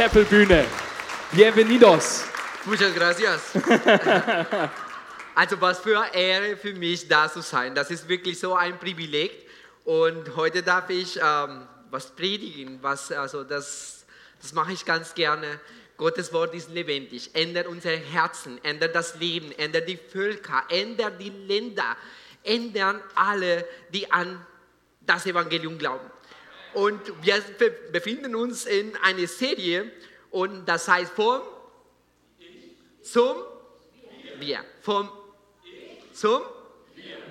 Chapel-Bühne. Bienvenidos. Muchas gracias. also was für eine Ehre für mich, da zu sein. Das ist wirklich so ein Privileg. Und heute darf ich ähm, was predigen. Was, also das, das mache ich ganz gerne. Gottes Wort ist lebendig, ändert unsere Herzen, ändert das Leben, ändert die Völker, ändert die Länder, ändern alle, die an das Evangelium glauben. Und wir befinden uns in einer Serie und das heißt vom zum wir. Vom zum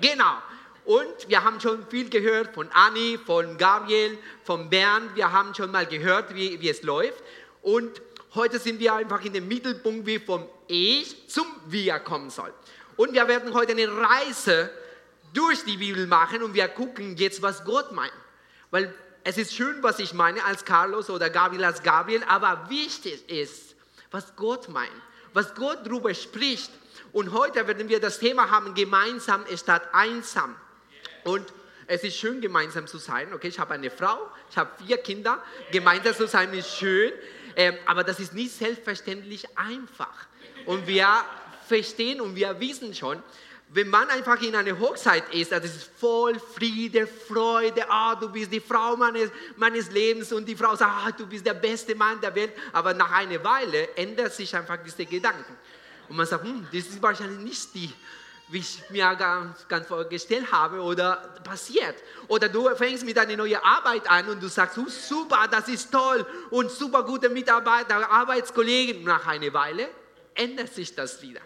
Genau. Und wir haben schon viel gehört von Anni, von Gabriel, von Bernd. Wir haben schon mal gehört, wie, wie es läuft. Und heute sind wir einfach in dem Mittelpunkt, wie vom Ich zum Wir kommen soll. Und wir werden heute eine Reise durch die Bibel machen und wir gucken jetzt, was Gott meint. Weil es ist schön, was ich meine als Carlos oder Gabriel als Gabriel, aber wichtig ist, was Gott meint, was Gott darüber spricht. Und heute werden wir das Thema haben, gemeinsam statt einsam. Und es ist schön, gemeinsam zu sein. Okay, ich habe eine Frau, ich habe vier Kinder. Gemeinsam zu sein ist schön, ähm, aber das ist nicht selbstverständlich einfach. Und wir verstehen und wir wissen schon, wenn man einfach in einer Hochzeit ist, das ist voll Friede, Freude, ah, du bist die Frau meines, meines Lebens und die Frau sagt, ah, du bist der beste Mann der Welt, aber nach einer Weile ändert sich einfach diese Gedanken. Und man sagt, hm, das ist wahrscheinlich nicht die, wie ich mir ganz, ganz vorgestellt habe oder passiert. Oder du fängst mit einer neuen Arbeit an und du sagst, oh, super, das ist toll und super gute Mitarbeiter, Arbeitskollegen. Nach einer Weile ändert sich das wieder.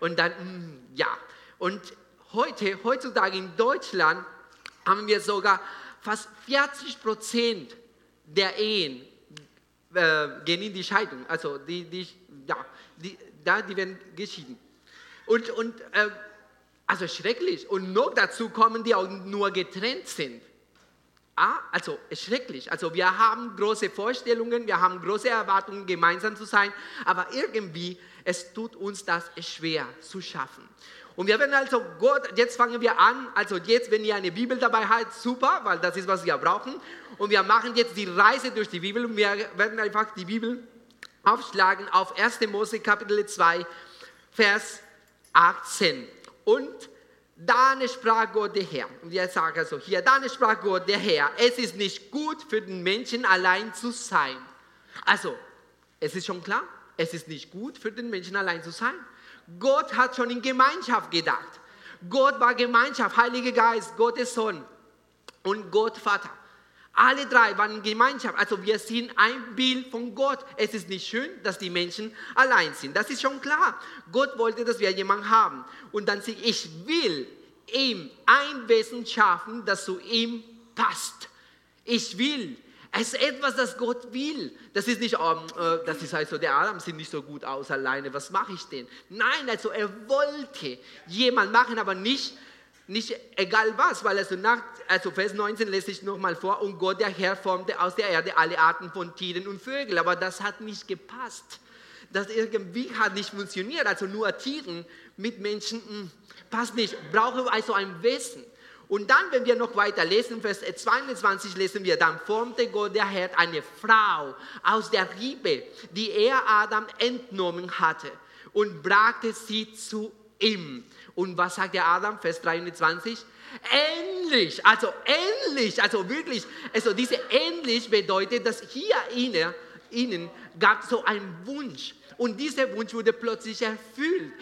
Und dann, hm, ja, und heute, heutzutage in Deutschland haben wir sogar fast 40 Prozent der Ehen äh, gehen in die Scheidung. Also die, die, ja, die, da, die werden geschieden. Und, und äh, also schrecklich. Und noch dazu kommen, die auch nur getrennt sind. Ah, also schrecklich. Also wir haben große Vorstellungen, wir haben große Erwartungen, gemeinsam zu sein, aber irgendwie es tut uns das schwer zu schaffen. Und wir werden also Gott, jetzt fangen wir an, also jetzt, wenn ihr eine Bibel dabei habt, super, weil das ist, was wir brauchen. Und wir machen jetzt die Reise durch die Bibel und wir werden einfach die Bibel aufschlagen auf 1. Mose Kapitel 2, Vers 18. Und dann sprach Gott der Herr. Und wir sagen also hier, dann sprach Gott der Herr, es ist nicht gut für den Menschen allein zu sein. Also, es ist schon klar, es ist nicht gut für den Menschen allein zu sein. Gott hat schon in Gemeinschaft gedacht. Gott war Gemeinschaft, Heiliger Geist, Gottes Sohn und Gott Vater. Alle drei waren in Gemeinschaft. Also wir sind ein Bild von Gott. Es ist nicht schön, dass die Menschen allein sind. Das ist schon klar. Gott wollte, dass wir jemanden haben. Und dann sagt, ich will ihm ein Wesen schaffen, das zu ihm passt. Ich will es ist etwas, das Gott will. Das ist nicht, ähm, äh, das ist halt so, der Adam sieht nicht so gut aus alleine, was mache ich denn? Nein, also er wollte jemand machen, aber nicht, nicht egal was, weil also nach, also Vers 19 lese ich nochmal vor, und Gott der Herr formte aus der Erde alle Arten von Tieren und Vögeln, aber das hat nicht gepasst. Das irgendwie hat nicht funktioniert, also nur Tieren mit Menschen, mh, hm, passt nicht, brauche also ein Wesen. Und dann, wenn wir noch weiter lesen, Vers 22 lesen wir, dann formte Gott der Herr eine Frau aus der Riebe, die er Adam entnommen hatte und brachte sie zu ihm. Und was sagt der Adam? Vers 23. Endlich, also endlich, also wirklich, also diese endlich bedeutet, dass hier innen, innen gab so einen Wunsch. Und dieser Wunsch wurde plötzlich erfüllt.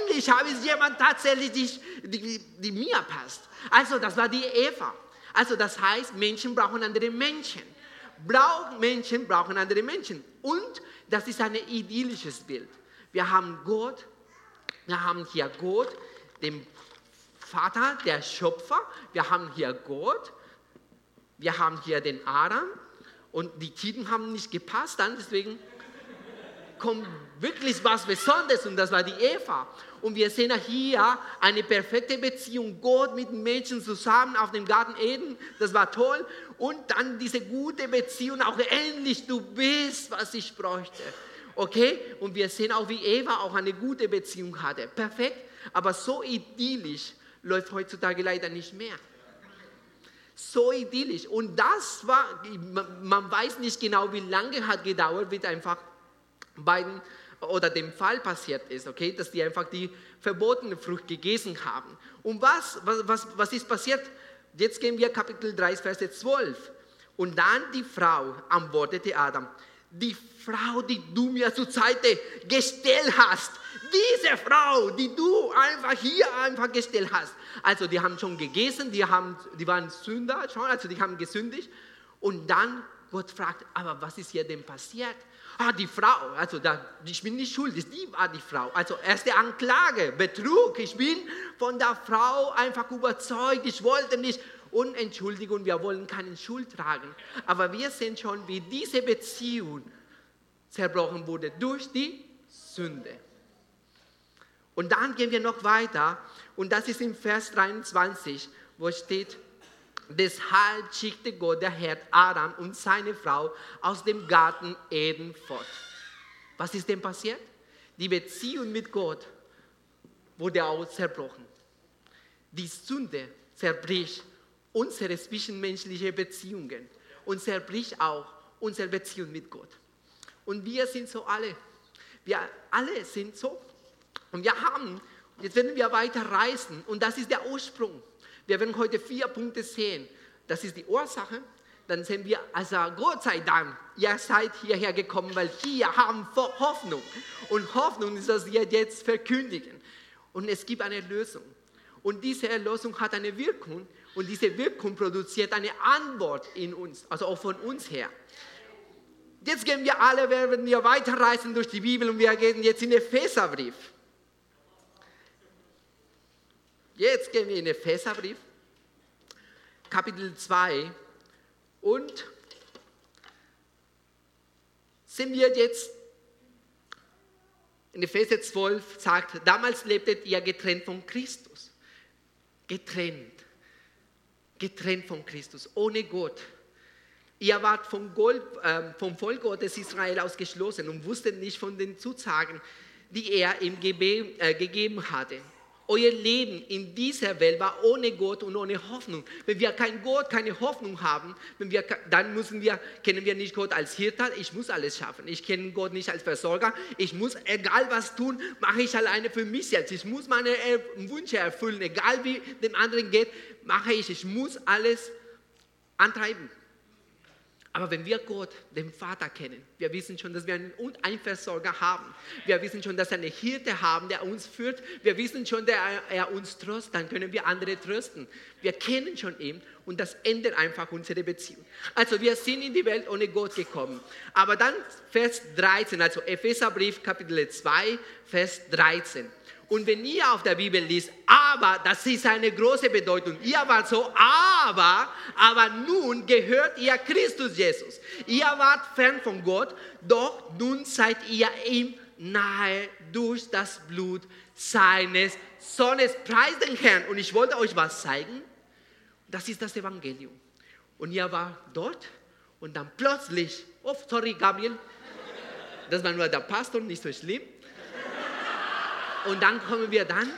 Endlich habe ich jemanden tatsächlich, die, die, die mir passt. Also das war die Eva. Also das heißt, Menschen brauchen andere Menschen. Brauch, Menschen brauchen andere Menschen. Und das ist ein idyllisches Bild. Wir haben Gott, wir haben hier Gott, den Vater, der Schöpfer. Wir haben hier Gott, wir haben hier den Adam. Und die Tiden haben nicht gepasst, dann deswegen kommt wirklich was Besonderes und das war die Eva. Und wir sehen hier eine perfekte Beziehung, Gott mit Menschen zusammen auf dem Garten Eden, das war toll. Und dann diese gute Beziehung, auch endlich, du bist, was ich bräuchte. Okay? Und wir sehen auch, wie Eva auch eine gute Beziehung hatte. Perfekt, aber so idyllisch läuft heutzutage leider nicht mehr. So idyllisch. Und das war, man weiß nicht genau, wie lange hat gedauert, wird einfach beiden oder dem Fall passiert ist, okay, dass die einfach die verbotene Frucht gegessen haben. Und was, was, was, was ist passiert? Jetzt gehen wir Kapitel 3, Vers 12. Und dann die Frau antwortete Adam, die Frau, die du mir zur Seite gestellt hast, diese Frau, die du einfach hier einfach gestellt hast. Also die haben schon gegessen, die, haben, die waren Sünder schon, also die haben gesündigt. Und dann Gott fragt, aber was ist hier denn passiert? Ah, die Frau, also da, ich bin nicht schuldig, die war die Frau. Also erste Anklage, Betrug. Ich bin von der Frau einfach überzeugt, ich wollte nicht. Und Entschuldigung, wir wollen keine Schuld tragen. Aber wir sehen schon, wie diese Beziehung zerbrochen wurde durch die Sünde. Und dann gehen wir noch weiter und das ist im Vers 23, wo steht, deshalb schickte Gott der Herr Adam und seine Frau aus dem Garten Eden fort. Was ist denn passiert? Die Beziehung mit Gott wurde auch zerbrochen. Die Sünde zerbricht unsere zwischenmenschlichen Beziehungen und zerbricht auch unsere Beziehung mit Gott. Und wir sind so alle. Wir alle sind so. Und wir haben, jetzt werden wir weiter reisen und das ist der Ursprung. Wir werden heute vier Punkte sehen. Das ist die Ursache. Dann sehen wir, also Gott sei Dank, ihr seid hierher gekommen, weil hier haben wir Hoffnung. Und Hoffnung ist, dass wir jetzt verkündigen. Und es gibt eine Lösung. Und diese Erlösung hat eine Wirkung und diese Wirkung produziert eine Antwort in uns, also auch von uns her. Jetzt gehen wir alle, werden wir weiterreisen durch die Bibel und wir gehen jetzt in den Epheserbrief. Jetzt gehen wir in den Epheserbrief, Kapitel 2 und sind wir jetzt in Epheser 12 sagt, damals lebtet ihr getrennt von Christus. Getrennt. Getrennt von Christus, ohne Gott. Ihr wart vom, Gold, äh, vom Volk Gottes Israel ausgeschlossen und wusstet nicht von den Zusagen, die er ihm äh, gegeben hatte. Euer Leben in dieser Welt war ohne Gott und ohne Hoffnung. Wenn wir kein Gott, keine Hoffnung haben, wir, dann müssen wir, kennen wir nicht Gott als Hirte. Ich muss alles schaffen. Ich kenne Gott nicht als Versorger. Ich muss, egal was tun, mache ich alleine für mich selbst. Ich muss meine äh, Wünsche erfüllen, egal wie dem anderen geht, mache ich. Ich muss alles antreiben. Aber wenn wir Gott, den Vater kennen, wir wissen schon, dass wir einen Einversorger haben. Wir wissen schon, dass wir eine Hirte haben, der uns führt. Wir wissen schon, dass er uns tröstet. Dann können wir andere trösten. Wir kennen schon ihn und das ändert einfach unsere Beziehung. Also wir sind in die Welt ohne Gott gekommen. Aber dann Vers 13, also Epheserbrief Kapitel 2, Vers 13. Und wenn ihr auf der Bibel liest, aber, das ist eine große Bedeutung. Ihr wart so, aber, aber nun gehört ihr Christus Jesus. Ihr wart fern von Gott, doch nun seid ihr ihm nahe durch das Blut seines Sohnes. Preis den Herrn. Und ich wollte euch was zeigen. Das ist das Evangelium. Und ihr war dort und dann plötzlich, oh, sorry, Gabriel, das war nur der Pastor, nicht so schlimm. Und dann kommen wir dann.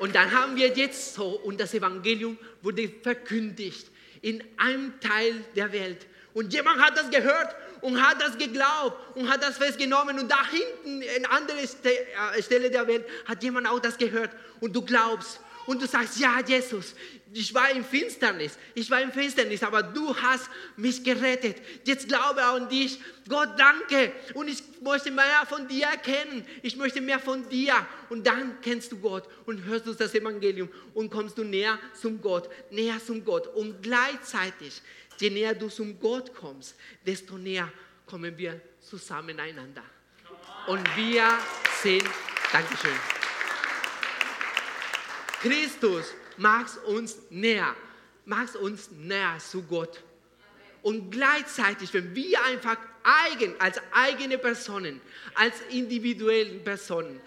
Und dann haben wir jetzt so, und das Evangelium wurde verkündigt in einem Teil der Welt. Und jemand hat das gehört und hat das geglaubt und hat das festgenommen. Und da hinten, in anderer äh, Stelle der Welt, hat jemand auch das gehört. Und du glaubst und du sagst, ja, Jesus, ich war in Finsternis, ich war in Finsternis, aber du hast mich gerettet. Jetzt glaube an dich. Gott, danke. Und ich möchte mehr von dir erkennen. Ich möchte mehr von dir. Und dann kennst du Gott und hörst du das Evangelium und kommst du näher zum Gott, näher zum Gott. Und gleichzeitig, je näher du zum Gott kommst, desto näher kommen wir zusammen einander. Und wir sind, Dankeschön. Christus macht uns näher, macht uns näher zu Gott. Und gleichzeitig, wenn wir einfach eigen, als eigene Personen, als individuelle Personen,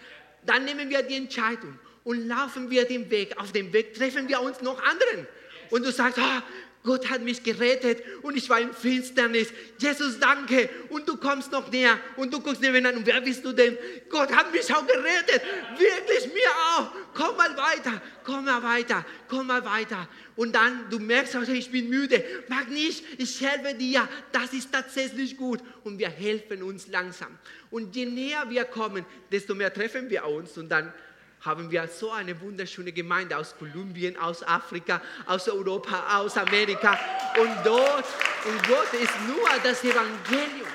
dann nehmen wir die Entscheidung und laufen wir den Weg. Auf dem Weg treffen wir uns noch anderen. Und du sagst, oh, Gott hat mich gerettet und ich war in Finsternis. Jesus, danke. Und du kommst noch näher und du guckst neben an. Und wer bist du denn? Gott hat mich auch gerettet. Wirklich, mir auch. Komm mal weiter, komm mal weiter, komm mal weiter. Und dann, du merkst auch, ich bin müde. Mag nicht, ich helfe dir. Das ist tatsächlich gut. Und wir helfen uns langsam. Und je näher wir kommen, desto mehr treffen wir uns. Und dann haben wir so eine wunderschöne Gemeinde aus Kolumbien, aus Afrika, aus Europa, aus Amerika. Und dort, und Gott ist nur das Evangelium.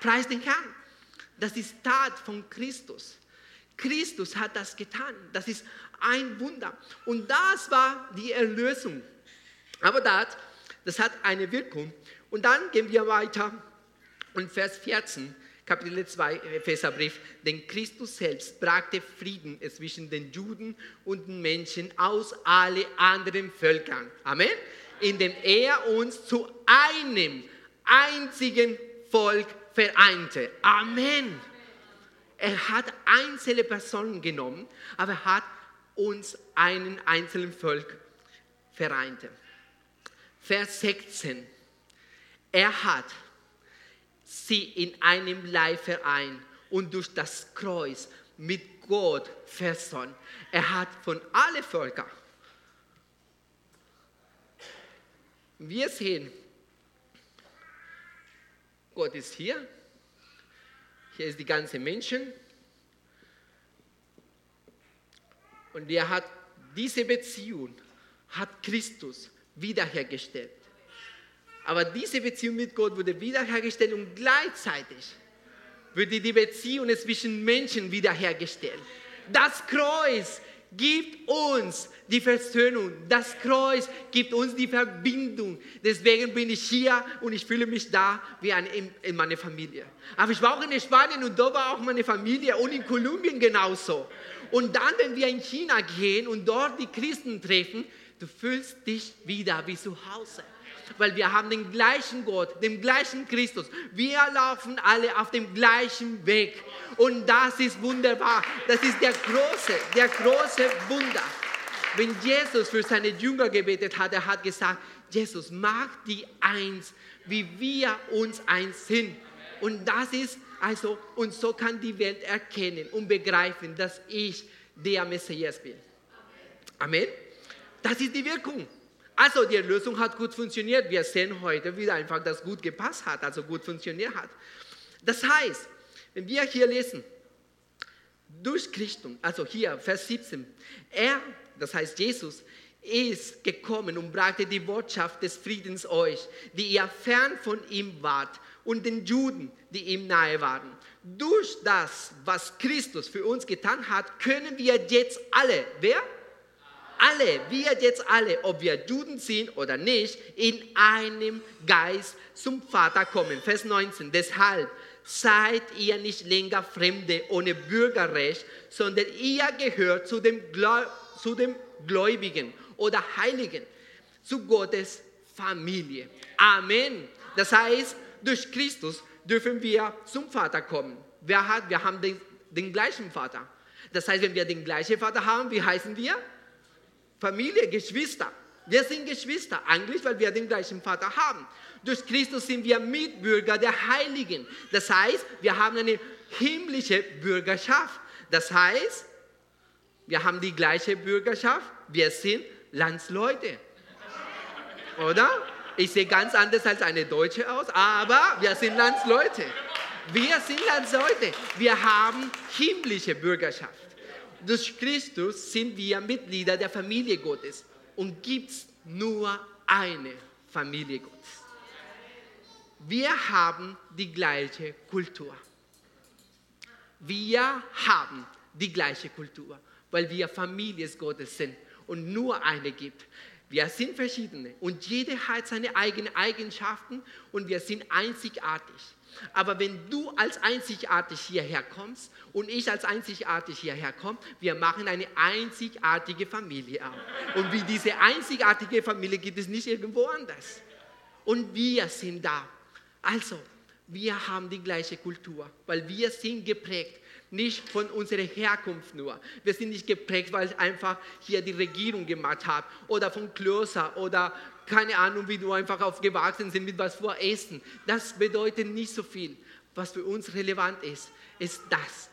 Preis den Herrn. Das ist Tat von Christus. Christus hat das getan. Das ist ein Wunder. Und das war die Erlösung. Aber das, das hat eine Wirkung. Und dann gehen wir weiter. Und Vers 14 Kapitel 2 Epheserbrief, denn Christus selbst brachte Frieden zwischen den Juden und den Menschen aus allen anderen Völkern. Amen. Indem er uns zu einem einzigen Volk vereinte. Amen. Er hat einzelne Personen genommen, aber er hat uns einen einzelnen Volk vereinte. Vers 16. Er hat sie in einem Leib vereint und durch das Kreuz mit Gott versöhnt. Er hat von allen Völkern. Wir sehen, Gott ist hier. Hier ist die ganze Menschen. Und er hat diese Beziehung, hat Christus wiederhergestellt. Aber diese Beziehung mit Gott wurde wiederhergestellt und gleichzeitig würde die Beziehung zwischen Menschen wiederhergestellt. Das Kreuz gibt uns die Versöhnung. Das Kreuz gibt uns die Verbindung. Deswegen bin ich hier und ich fühle mich da wie eine, in, in meiner Familie. Aber ich war auch in Spanien und da war auch meine Familie und in Kolumbien genauso. Und dann, wenn wir in China gehen und dort die Christen treffen, du fühlst dich wieder wie zu Hause weil wir haben den gleichen Gott, den gleichen Christus. Wir laufen alle auf dem gleichen Weg. Und das ist wunderbar. Das ist der große, der große Wunder. Wenn Jesus für seine Jünger gebetet hat, er hat gesagt, Jesus, mach die eins, wie wir uns eins sind. Und das ist also, und so kann die Welt erkennen und begreifen, dass ich der Messias bin. Amen. Das ist die Wirkung. Also die Lösung hat gut funktioniert. Wir sehen heute wieder einfach, dass gut gepasst hat, also gut funktioniert hat. Das heißt, wenn wir hier lesen, durch Christus, also hier Vers 17, er, das heißt Jesus, ist gekommen und brachte die Botschaft des Friedens euch, die ihr fern von ihm wart, und den Juden, die ihm nahe waren. Durch das, was Christus für uns getan hat, können wir jetzt alle, wer? Alle, wir jetzt alle, ob wir Juden sind oder nicht, in einem Geist zum Vater kommen. Vers 19. Deshalb seid ihr nicht länger Fremde ohne Bürgerrecht, sondern ihr gehört zu dem, zu dem Gläubigen oder Heiligen, zu Gottes Familie. Amen. Das heißt, durch Christus dürfen wir zum Vater kommen. Wer hat? Wir haben den, den gleichen Vater. Das heißt, wenn wir den gleichen Vater haben, wie heißen wir? Familie, Geschwister. Wir sind Geschwister, eigentlich, weil wir den gleichen Vater haben. Durch Christus sind wir Mitbürger der Heiligen. Das heißt, wir haben eine himmlische Bürgerschaft. Das heißt, wir haben die gleiche Bürgerschaft. Wir sind Landsleute. Oder? Ich sehe ganz anders als eine Deutsche aus, aber wir sind Landsleute. Wir sind Landsleute. Wir haben himmlische Bürgerschaft durch Christus sind wir Mitglieder der Familie Gottes und gibt es nur eine Familie Gottes. Wir haben die gleiche Kultur. Wir haben die gleiche Kultur, weil wir Familie Gottes sind und nur eine gibt. Wir sind verschiedene und jeder hat seine eigenen Eigenschaften und wir sind einzigartig. Aber wenn du als einzigartig hierher kommst und ich als einzigartig hierher komme, wir machen eine einzigartige Familie auf. Und wie diese einzigartige Familie gibt es nicht irgendwo anders. Und wir sind da. Also, wir haben die gleiche Kultur, weil wir sind geprägt, nicht von unserer Herkunft nur. Wir sind nicht geprägt, weil einfach hier die Regierung gemacht hat oder von Klöster oder keine Ahnung, wie du einfach aufgewachsen sind mit was vor Essen. Das bedeutet nicht so viel. Was für uns relevant ist, ist das,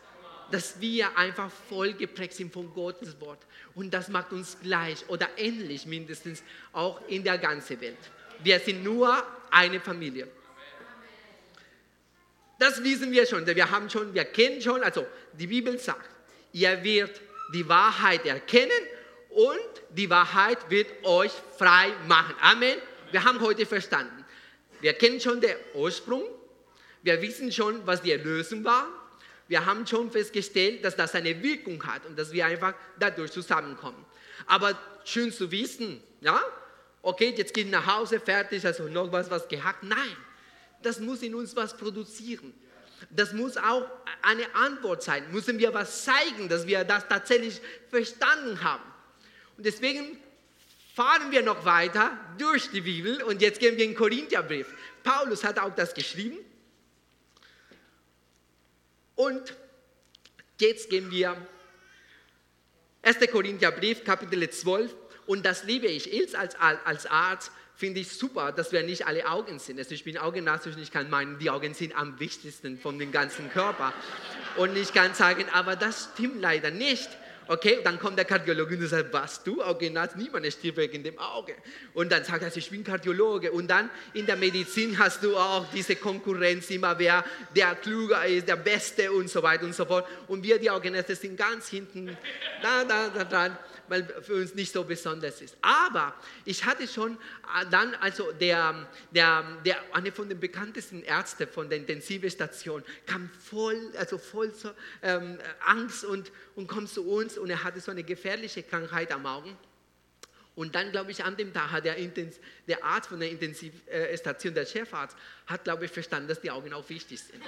dass wir einfach voll geprägt sind von Gottes Wort. Und das macht uns gleich oder ähnlich mindestens auch in der ganzen Welt. Wir sind nur eine Familie. Das wissen wir schon. Wir haben schon, wir kennen schon. Also die Bibel sagt, ihr werdet die Wahrheit erkennen und die Wahrheit wird euch frei machen. Amen. Wir haben heute verstanden. Wir kennen schon den Ursprung. Wir wissen schon, was die Erlösung war. Wir haben schon festgestellt, dass das eine Wirkung hat und dass wir einfach dadurch zusammenkommen. Aber schön zu wissen, ja, okay, jetzt geht nach Hause, fertig, also noch was, was gehackt. Nein, das muss in uns was produzieren. Das muss auch eine Antwort sein. Müssen wir was zeigen, dass wir das tatsächlich verstanden haben. Und deswegen fahren wir noch weiter durch die Bibel und jetzt gehen wir in den Korintherbrief. Paulus hat auch das geschrieben. Und jetzt gehen wir 1. Korintherbrief, Kapitel 12. Und das liebe ich. Ich als, als Arzt finde ich super, dass wir nicht alle Augen sind. Also ich bin Augenarzt und ich kann meinen, die Augen sind am wichtigsten von dem ganzen Körper. Und ich kann sagen, aber das stimmt leider nicht. Okay, dann kommt der Kardiologe und sagt, was du, Augenarzt, niemand stirbt wegen dem Auge. Und dann sagt er, ich bin Kardiologe. Und dann in der Medizin hast du auch diese Konkurrenz immer, wer der kluger ist, der Beste und so weiter und so fort. Und wir, die Augenärzte, sind ganz hinten da, da, da dran weil für uns nicht so besonders ist. Aber ich hatte schon äh, dann, also der, der, der, eine von den bekanntesten Ärzten von der Intensivstation kam voll, also voll so, ähm, Angst und, und kommt zu uns und er hatte so eine gefährliche Krankheit am Augen. Und dann, glaube ich, an dem Tag hat der, Intens der Arzt von der Intensivstation, der Chefarzt, hat, glaube ich, verstanden, dass die Augen auch wichtig sind.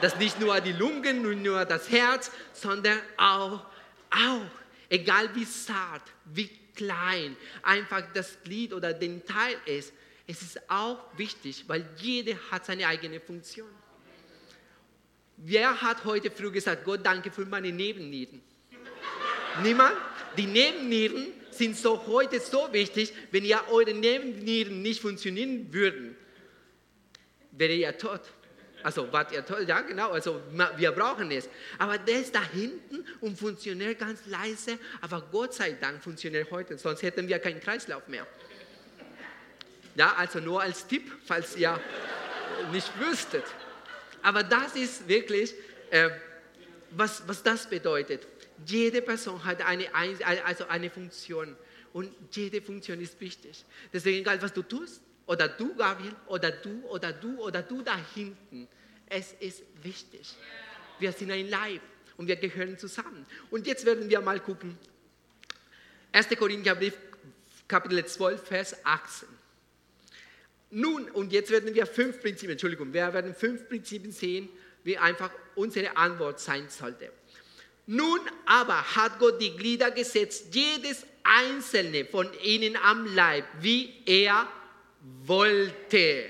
Dass nicht nur die Lungen und nur das Herz, sondern auch, auch Egal wie zart, wie klein einfach das Glied oder den Teil ist, es ist auch wichtig, weil jeder hat seine eigene Funktion. Wer hat heute früh gesagt, Gott, danke für meine Nebennieren? Niemand? Die Nebennieren sind so heute so wichtig, wenn ja eure Nebennieren nicht funktionieren würden, wäre ihr tot. Also, wart ihr toll? Ja, genau. Also, wir brauchen es. Aber der ist da hinten und funktioniert ganz leise. Aber Gott sei Dank funktioniert heute, sonst hätten wir keinen Kreislauf mehr. Ja, also nur als Tipp, falls ihr nicht wüsstet. Aber das ist wirklich, äh, was, was das bedeutet. Jede Person hat eine, also eine Funktion. Und jede Funktion ist wichtig. Deswegen, egal was du tust, oder du, Gabriel, oder du, oder du, oder du da hinten. Es ist wichtig. Wir sind ein Leib und wir gehören zusammen. Und jetzt werden wir mal gucken. 1. Korintherbrief, Kapitel 12, Vers 18. Nun, und jetzt werden wir fünf Prinzipien, Entschuldigung, wir werden fünf Prinzipien sehen, wie einfach unsere Antwort sein sollte. Nun aber hat Gott die Glieder gesetzt, jedes einzelne von ihnen am Leib, wie er wollte.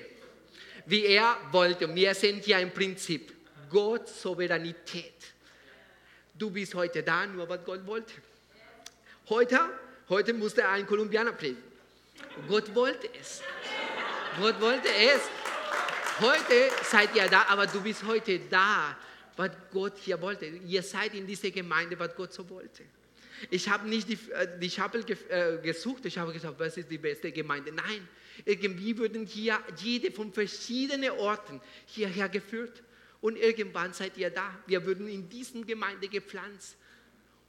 Wie er wollte. Wir sind ja im Prinzip Gottes Souveränität. Du bist heute da, nur was Gott wollte. Heute, heute musste ein Kolumbianer predigen. Gott wollte es. Gott wollte es. Heute seid ihr da, aber du bist heute da, was Gott hier wollte. Ihr seid in dieser Gemeinde, was Gott so wollte. Ich habe nicht die, äh, die Chapel äh, gesucht, ich habe gesagt, was ist die beste Gemeinde? Nein, irgendwie wurden hier jede von verschiedenen Orten hierher geführt. Und irgendwann seid ihr da. Wir wurden in diesen Gemeinde gepflanzt.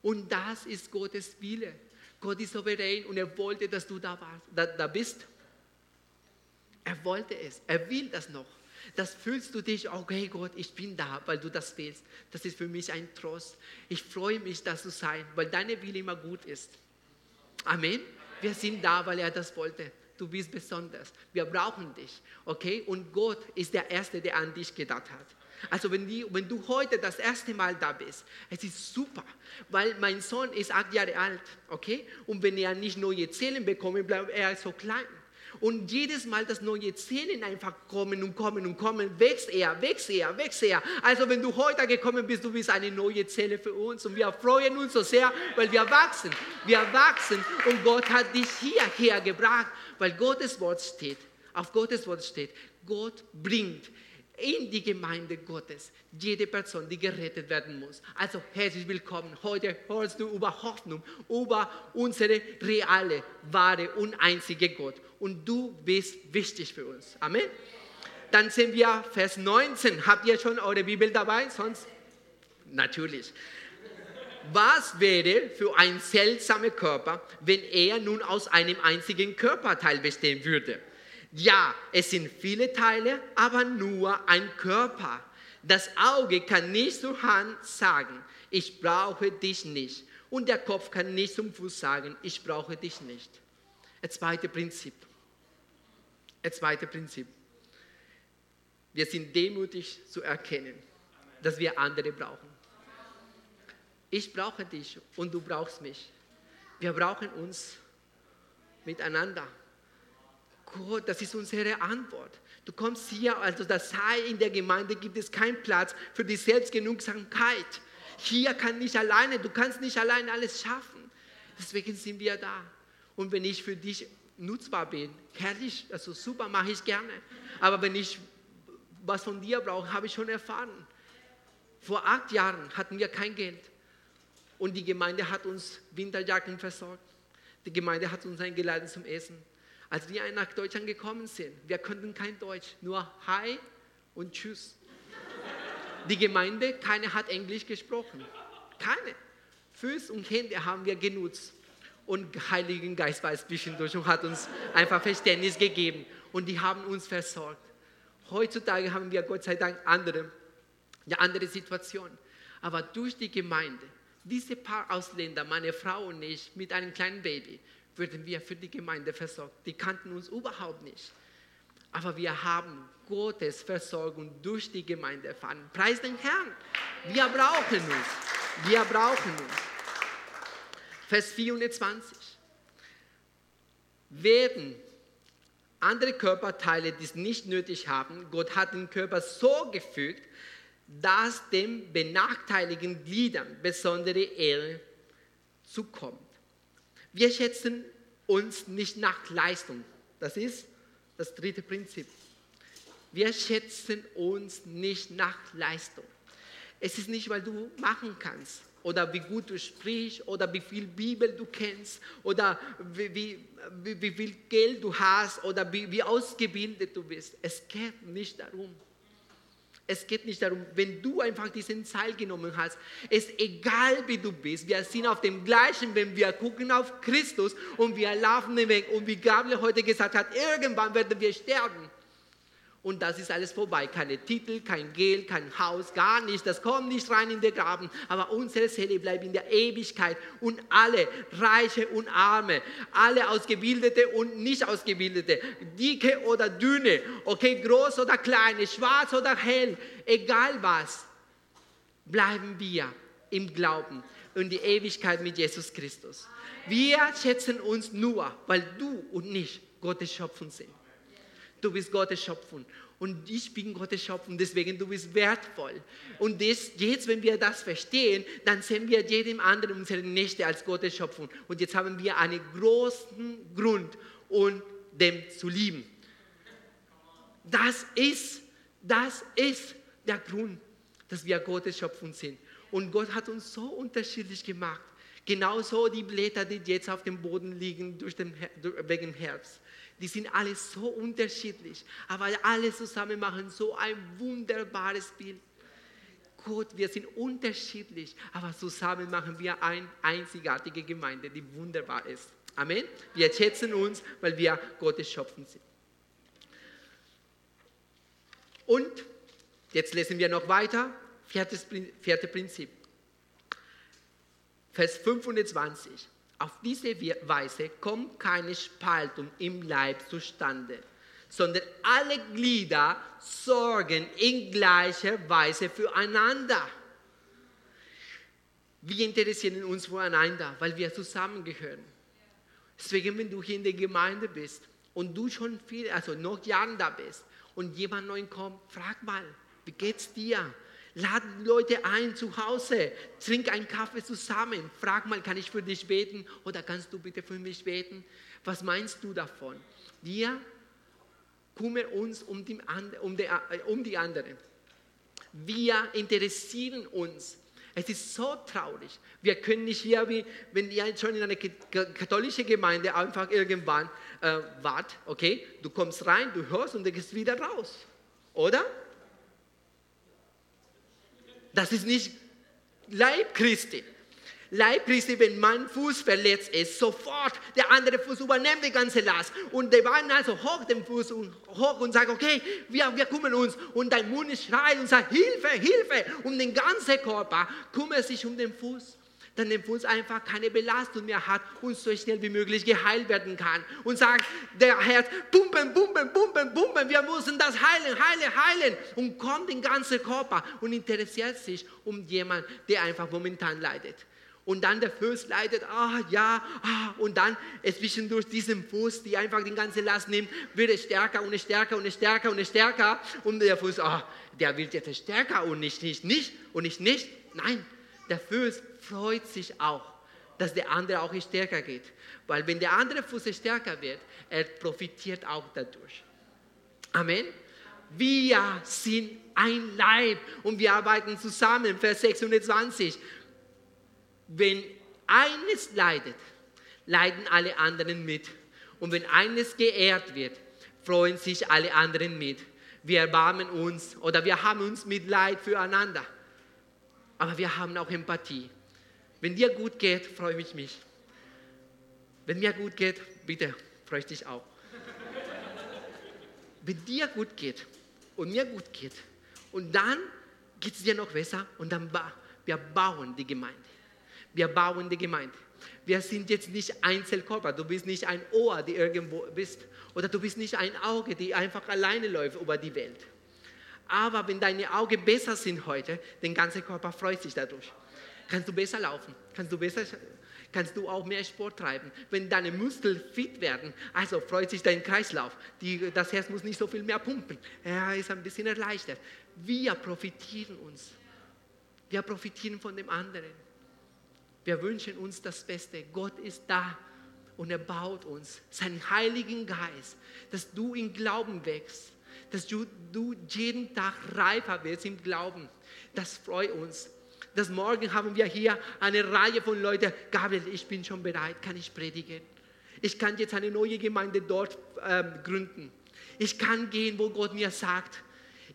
Und das ist Gottes Wille. Gott ist souverän und er wollte, dass du da, warst, da, da bist. Er wollte es. Er will das noch. Das fühlst du dich, okay Gott, ich bin da, weil du das willst. Das ist für mich ein Trost. Ich freue mich, das zu sein, weil deine Wille immer gut ist. Amen. Wir sind da, weil er das wollte du bist besonders. Wir brauchen dich, okay? Und Gott ist der Erste, der an dich gedacht hat. Also wenn, die, wenn du heute das erste Mal da bist, es ist super, weil mein Sohn ist acht Jahre alt, okay? Und wenn er nicht neue Zellen bekommt, bleibt er so klein. Und jedes Mal das neue Zellen einfach kommen und kommen und kommen, wächst er, wächst er, wächst er. Also wenn du heute gekommen bist, du bist eine neue Zelle für uns und wir freuen uns so sehr, weil wir wachsen. Wir wachsen und Gott hat dich hierher gebracht, weil Gottes Wort steht, auf Gottes Wort steht, Gott bringt in die Gemeinde Gottes jede Person, die gerettet werden muss. Also herzlich willkommen. Heute hörst du über Hoffnung, über unsere reale, wahre und einzige Gott. Und du bist wichtig für uns. Amen. Dann sehen wir Vers 19. Habt ihr schon eure Bibel dabei? Sonst natürlich. Was wäre für ein seltsamer Körper, wenn er nun aus einem einzigen Körperteil bestehen würde? Ja, es sind viele Teile, aber nur ein Körper. Das Auge kann nicht zur Hand sagen, ich brauche dich nicht. Und der Kopf kann nicht zum Fuß sagen, ich brauche dich nicht. Das zweite Prinzip. Das zweite Prinzip. Wir sind demütig zu erkennen, dass wir andere brauchen. Ich brauche dich und du brauchst mich. Wir brauchen uns miteinander. Gott, das ist unsere Antwort. Du kommst hier, also das sei in der Gemeinde gibt es keinen Platz für die Selbstgenugsamkeit. Hier kann nicht alleine, du kannst nicht alleine alles schaffen. Deswegen sind wir da. Und wenn ich für dich nutzbar bin, herrlich, also super, mache ich gerne. Aber wenn ich was von dir brauche, habe ich schon erfahren. Vor acht Jahren hatten wir kein Geld. Und die Gemeinde hat uns Winterjacken versorgt. Die Gemeinde hat uns eingeladen zum Essen. Als wir nach Deutschland gekommen sind, wir konnten kein Deutsch, nur Hi und Tschüss. Die Gemeinde, keine hat Englisch gesprochen. Keine. Füße und Hände haben wir genutzt. Und Heiligen Geist war es zwischendurch und hat uns einfach Verständnis gegeben. Und die haben uns versorgt. Heutzutage haben wir Gott sei Dank andere, eine andere Situation. Aber durch die Gemeinde, diese paar Ausländer, meine Frau und ich, mit einem kleinen Baby, würden wir für die Gemeinde versorgt. Die kannten uns überhaupt nicht. Aber wir haben Gottes Versorgung durch die Gemeinde erfahren. Preis den Herrn. Wir brauchen uns. Wir brauchen uns. Vers 24. Werden andere Körperteile, die es nicht nötig haben, Gott hat den Körper so gefügt, dass den benachteiligten Gliedern besondere Ehre zukommt. Wir schätzen uns nicht nach Leistung. Das ist das dritte Prinzip. Wir schätzen uns nicht nach Leistung. Es ist nicht, weil du machen kannst oder wie gut du sprichst oder wie viel Bibel du kennst oder wie, wie, wie, wie viel Geld du hast oder wie, wie ausgebildet du bist. Es geht nicht darum. Es geht nicht darum, wenn du einfach diesen Teil genommen hast, ist egal wie du bist, wir sind auf dem gleichen, wenn wir gucken auf Christus und wir laufen den Weg. Und wie Gabriel heute gesagt hat, irgendwann werden wir sterben. Und das ist alles vorbei. Keine Titel, kein Geld, kein Haus, gar nichts. Das kommt nicht rein in den Graben. Aber unsere Seele bleibt in der Ewigkeit. Und alle, Reiche und Arme, alle Ausgebildete und nicht Ausgebildete, dicke oder dünne, okay, groß oder klein, schwarz oder hell, egal was, bleiben wir im Glauben und die Ewigkeit mit Jesus Christus. Wir schätzen uns nur, weil du und nicht Gottes Schöpfung sind. Du bist Gottes Schöpfung. Und ich bin Gottes Schöpfung, deswegen du bist wertvoll. Und das, jetzt, wenn wir das verstehen, dann sehen wir jedem anderen unsere Nächte als Gottes Schöpfung. Und jetzt haben wir einen großen Grund, um dem zu lieben. Das ist, das ist der Grund, dass wir Gottes Schöpfung sind. Und Gott hat uns so unterschiedlich gemacht. Genauso die Blätter, die jetzt auf dem Boden liegen durch den, wegen Herbst die sind alle so unterschiedlich, aber alle zusammen machen so ein wunderbares Bild. Gott, wir sind unterschiedlich, aber zusammen machen wir eine einzigartige Gemeinde, die wunderbar ist. Amen. Wir schätzen uns, weil wir Gottes Schöpfung sind. Und jetzt lesen wir noch weiter. Viertes, viertes Prinzip. Vers 25. Auf diese Weise kommt keine Spaltung im Leib zustande, sondern alle Glieder sorgen in gleicher Weise füreinander. Wir interessieren uns voreinander, weil wir zusammengehören. Deswegen, wenn du hier in der Gemeinde bist und du schon viel, also noch Jahren da bist und jemand neu kommt, frag mal, wie geht's dir? Lad Leute ein zu Hause, trink einen Kaffee zusammen, frag mal, kann ich für dich beten oder kannst du bitte für mich beten? Was meinst du davon? Wir kümmern uns um die, um die, um die anderen. Wir interessieren uns. Es ist so traurig. Wir können nicht hier, wie wenn ihr schon in einer katholischen Gemeinde einfach irgendwann äh, wart, okay, du kommst rein, du hörst und du gehst wieder raus. Oder? Das ist nicht Leib Christi. Leib Christi, wenn mein Fuß verletzt ist, sofort der andere Fuß übernimmt die ganze Last. Und der Bein also hoch den Fuß und hoch und sagt, okay, wir, wir kümmern uns. Und dein Mund schreit und sagt, Hilfe, Hilfe. Und den ganzen Körper kümmert sich um den Fuß dann der Fuß einfach keine Belastung mehr hat und so schnell wie möglich geheilt werden kann. Und sagt, der Herz, pumpen, pumpen, pumpen, pumpen, wir müssen das heilen, heilen, heilen. Und kommt den ganzen Körper und interessiert sich um jemanden, der einfach momentan leidet und dann der Fuß leidet, ah ja, ah, und dann zwischendurch diesem Fuß, die einfach die ganze Last nimmt, wird es stärker und stärker und stärker und stärker und der Fuß, ah, der wird jetzt stärker und nicht, nicht, nicht und nicht, nicht. Nein, der Fuß freut sich auch, dass der andere auch stärker geht, weil wenn der andere Fuß stärker wird, er profitiert auch dadurch. Amen. Wir sind ein Leib und wir arbeiten zusammen. Vers 620 wenn eines leidet, leiden alle anderen mit. Und wenn eines geehrt wird, freuen sich alle anderen mit. Wir erbarmen uns oder wir haben uns Mitleid füreinander. Aber wir haben auch Empathie. Wenn dir gut geht, freue ich mich. Wenn mir gut geht, bitte, freue ich dich auch. Wenn dir gut geht und mir gut geht und dann geht es dir noch besser und dann ba wir bauen die Gemeinde. Wir bauen die Gemeinde. Wir sind jetzt nicht Einzelkörper. Du bist nicht ein Ohr, die irgendwo bist. Oder du bist nicht ein Auge, die einfach alleine läuft über die Welt. Aber wenn deine Augen besser sind heute, der ganze Körper freut sich dadurch. Kannst du besser laufen, kannst du besser, kannst du auch mehr Sport treiben. Wenn deine Muskeln fit werden, also freut sich dein Kreislauf. Die, das Herz muss nicht so viel mehr pumpen. Er ist ein bisschen erleichtert. Wir profitieren uns. Wir profitieren von dem anderen. Wir wünschen uns das Beste. Gott ist da und er baut uns seinen Heiligen Geist, dass du im Glauben wächst, dass du, du jeden Tag reifer wirst im Glauben. Das freut uns. Das Morgen haben wir hier eine Reihe von Leuten, Gabriel, ich bin schon bereit, kann ich predigen. Ich kann jetzt eine neue Gemeinde dort äh, gründen. Ich kann gehen, wo Gott mir sagt.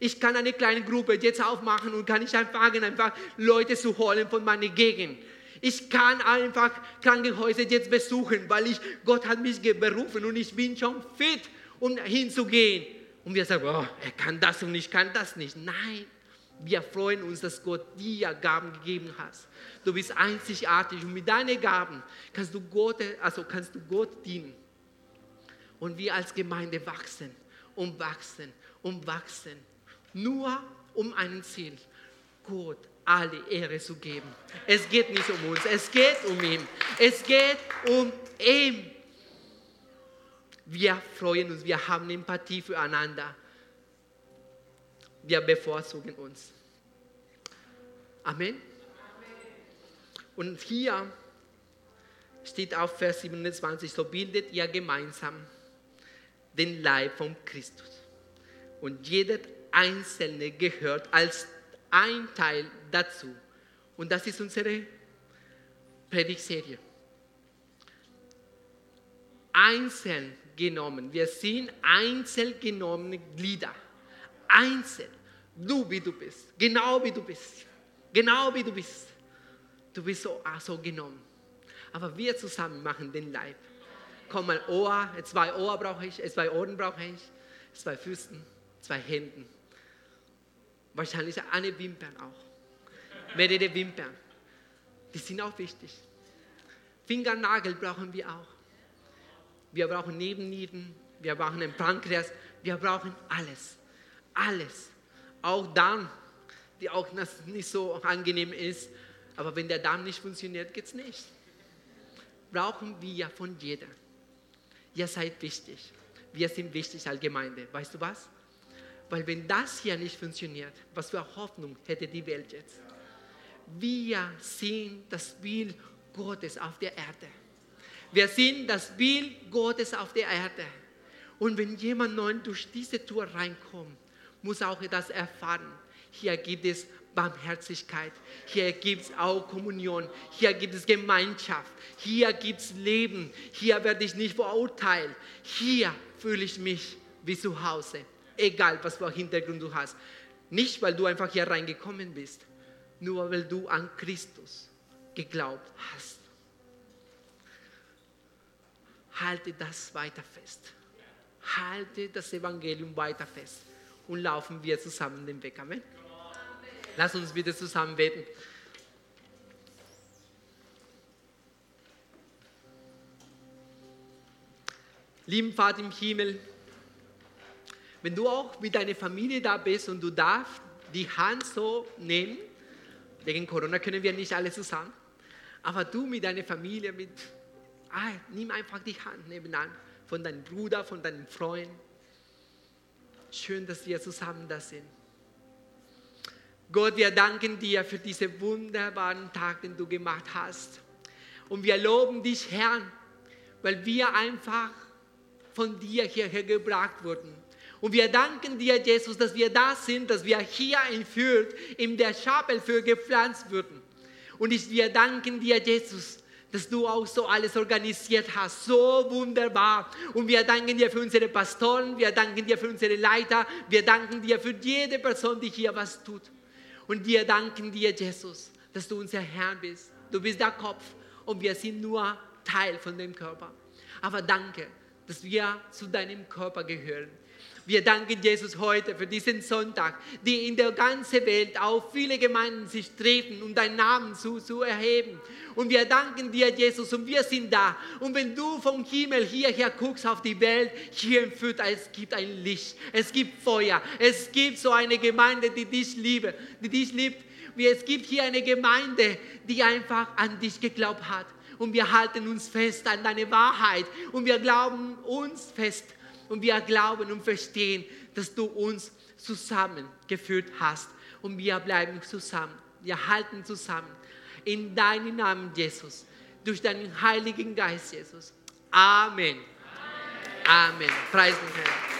Ich kann eine kleine Gruppe jetzt aufmachen und kann ich anfangen, einfach Leute zu holen von meiner Gegend ich kann einfach Krankenhäuser jetzt besuchen, weil ich, Gott hat mich berufen und ich bin schon fit, um hinzugehen. Und wir sagen, oh, er kann das und ich kann das nicht. Nein, wir freuen uns, dass Gott dir Gaben gegeben hat. Du bist einzigartig und mit deinen Gaben kannst du Gott, also kannst du Gott dienen. Und wir als Gemeinde wachsen und wachsen und wachsen. Nur um ein Ziel. Gott alle Ehre zu geben. Es geht nicht um uns, es geht um ihn. Es geht um ihn. Wir freuen uns, wir haben Empathie füreinander. Wir bevorzugen uns. Amen. Und hier steht auf Vers 27, so bildet ihr gemeinsam den Leib von Christus. Und jeder Einzelne gehört als ein Teil dazu. Und das ist unsere Predigtserie. Einzeln genommen. Wir sind einzeln genommene Glieder. Einzeln. Du, wie du bist. Genau wie du bist. Genau wie du bist. Du bist so, ah, so genommen. Aber wir zusammen machen den Leib. Komm mal Ohr, zwei Ohr brauche ich, zwei Ohren brauche ich, zwei Füßen, zwei Händen Wahrscheinlich eine Wimpern auch. Mehrere Wimpern. Die sind auch wichtig. Fingernagel brauchen wir auch. Wir brauchen Nebennieren, wir brauchen ein Pankreas, wir brauchen alles. Alles. Auch Darm, die auch nicht so angenehm ist. Aber wenn der Darm nicht funktioniert, geht es nicht. Brauchen wir von jeder. Ihr seid wichtig. wir sind wichtig als Gemeinde. Weißt du was? Weil wenn das hier nicht funktioniert, was für Hoffnung hätte die Welt jetzt? Wir sind das Bild Gottes auf der Erde. Wir sind das Bild Gottes auf der Erde. Und wenn jemand neu durch diese Tür reinkommt, muss auch das erfahren. Hier gibt es Barmherzigkeit. Hier gibt es auch Kommunion. Hier gibt es Gemeinschaft. Hier gibt es Leben. Hier werde ich nicht verurteilt. Hier fühle ich mich wie zu Hause. Egal, was für Hintergrund du hast. Nicht, weil du einfach hier reingekommen bist, nur weil du an Christus geglaubt hast. Halte das weiter fest. Halte das Evangelium weiter fest. Und laufen wir zusammen den Weg. Amen. Lass uns bitte zusammen beten. Lieben Vater im Himmel, wenn du auch mit deiner Familie da bist und du darfst die Hand so nehmen, wegen Corona können wir nicht alle zusammen, aber du mit deiner Familie, mit, ah, nimm einfach die Hand nebenan von deinem Bruder, von deinem Freund. Schön, dass wir zusammen da sind. Gott, wir danken dir für diesen wunderbaren Tag, den du gemacht hast. Und wir loben dich, Herr, weil wir einfach von dir hierher gebracht wurden. Und wir danken dir, Jesus, dass wir da sind, dass wir hier in Fürth, in der Chapel für gepflanzt wurden. Und ich, wir danken dir, Jesus, dass du auch so alles organisiert hast. So wunderbar. Und wir danken dir für unsere Pastoren, wir danken dir für unsere Leiter, wir danken dir für jede Person, die hier was tut. Und wir danken dir, Jesus, dass du unser Herr bist. Du bist der Kopf und wir sind nur Teil von dem Körper. Aber danke, dass wir zu deinem Körper gehören. Wir danken Jesus heute für diesen Sonntag, die in der ganzen Welt auch viele Gemeinden sich treffen, um deinen Namen zu, zu erheben. Und wir danken dir, Jesus, und wir sind da. Und wenn du vom Himmel hierher guckst auf die Welt, hier im Fürth, es gibt ein Licht, es gibt Feuer, es gibt so eine Gemeinde, die dich liebt, die dich liebt. Es gibt hier eine Gemeinde, die einfach an dich geglaubt hat. Und wir halten uns fest an deine Wahrheit. Und wir glauben uns fest und wir glauben und verstehen, dass du uns zusammengeführt hast. Und wir bleiben zusammen. Wir halten zusammen. In deinem Namen, Jesus. Durch deinen Heiligen Geist, Jesus. Amen. Amen. Amen. Preis den Herrn.